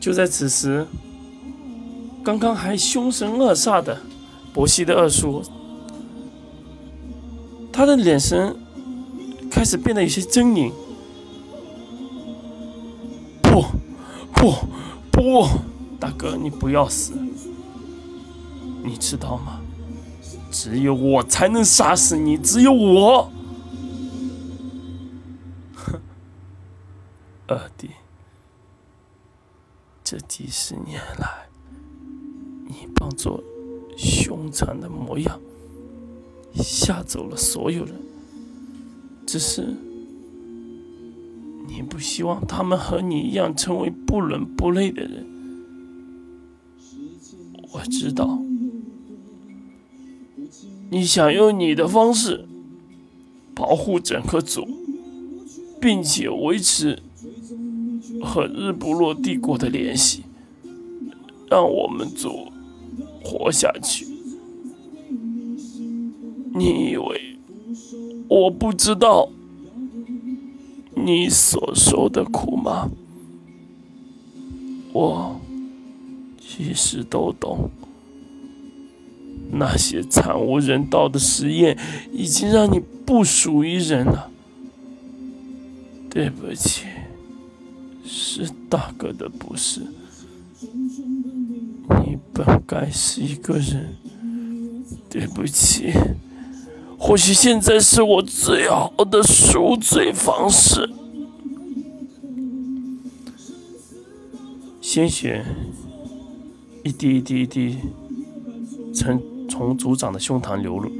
就在此时，刚刚还凶神恶煞的伯西的二叔，他的眼神开始变得有些狰狞。不，不，不，大哥，你不要死！你知道吗？只有我才能杀死你，只有我。哼，二弟，这几十年来，你扮作凶残的模样，吓走了所有人。只是你不希望他们和你一样成为不伦不类的人。我知道。你想用你的方式保护整个族，并且维持和日不落帝国的联系，让我们族活下去。你以为我不知道你所受的苦吗？我其实都懂。那些惨无人道的实验已经让你不属于人了。对不起，是大哥的不是。你本该是一个人。对不起，或许现在是我最好的赎罪方式。鲜血一滴一滴一滴，从。从族长的胸膛流入，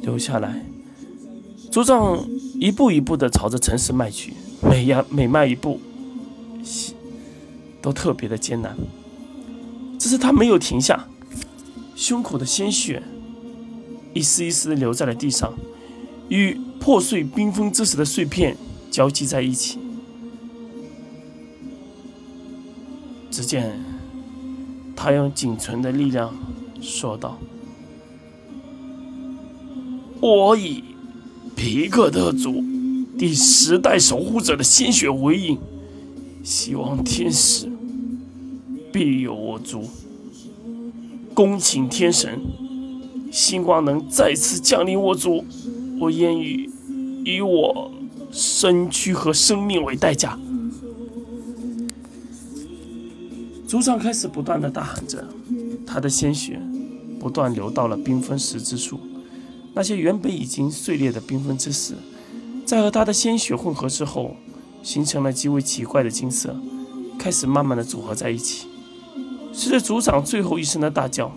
流下来。族长一步一步的朝着城市迈去，每呀每迈一步，都特别的艰难。只是他没有停下，胸口的鲜血一丝一丝的流在了地上，与破碎冰封之时的碎片交集在一起。只见他用仅存的力量。说道：“我以皮克特族第十代守护者的鲜血为引，希望天使庇佑我族，恭请天神星光能再次降临我族。我愿意以我身躯和生命为代价。”族长开始不断的大喊着，他的鲜血。不断流到了缤纷石之处，那些原本已经碎裂的缤纷之石，在和他的鲜血混合之后，形成了极为奇怪的金色，开始慢慢的组合在一起。随着族长最后一声的大叫，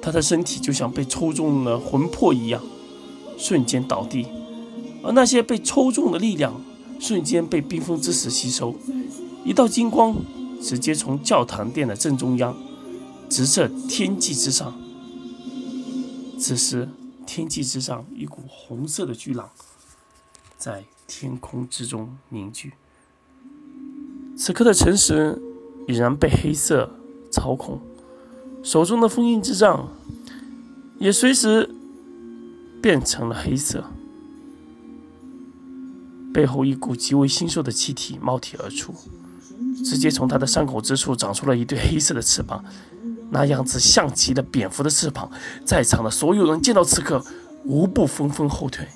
他的身体就像被抽中了魂魄一样，瞬间倒地，而那些被抽中的力量瞬间被冰封之石吸收，一道金光直接从教堂殿的正中央。直射天际之上。此时，天际之上一股红色的巨浪在天空之中凝聚。此刻的城市已然被黑色操控，手中的封印之杖也随时变成了黑色。背后一股极为腥臭的气体冒体而出，直接从他的伤口之处长出了一对黑色的翅膀。那样子像极了蝙蝠的翅膀，在场的所有人见到此刻，无不纷纷后退。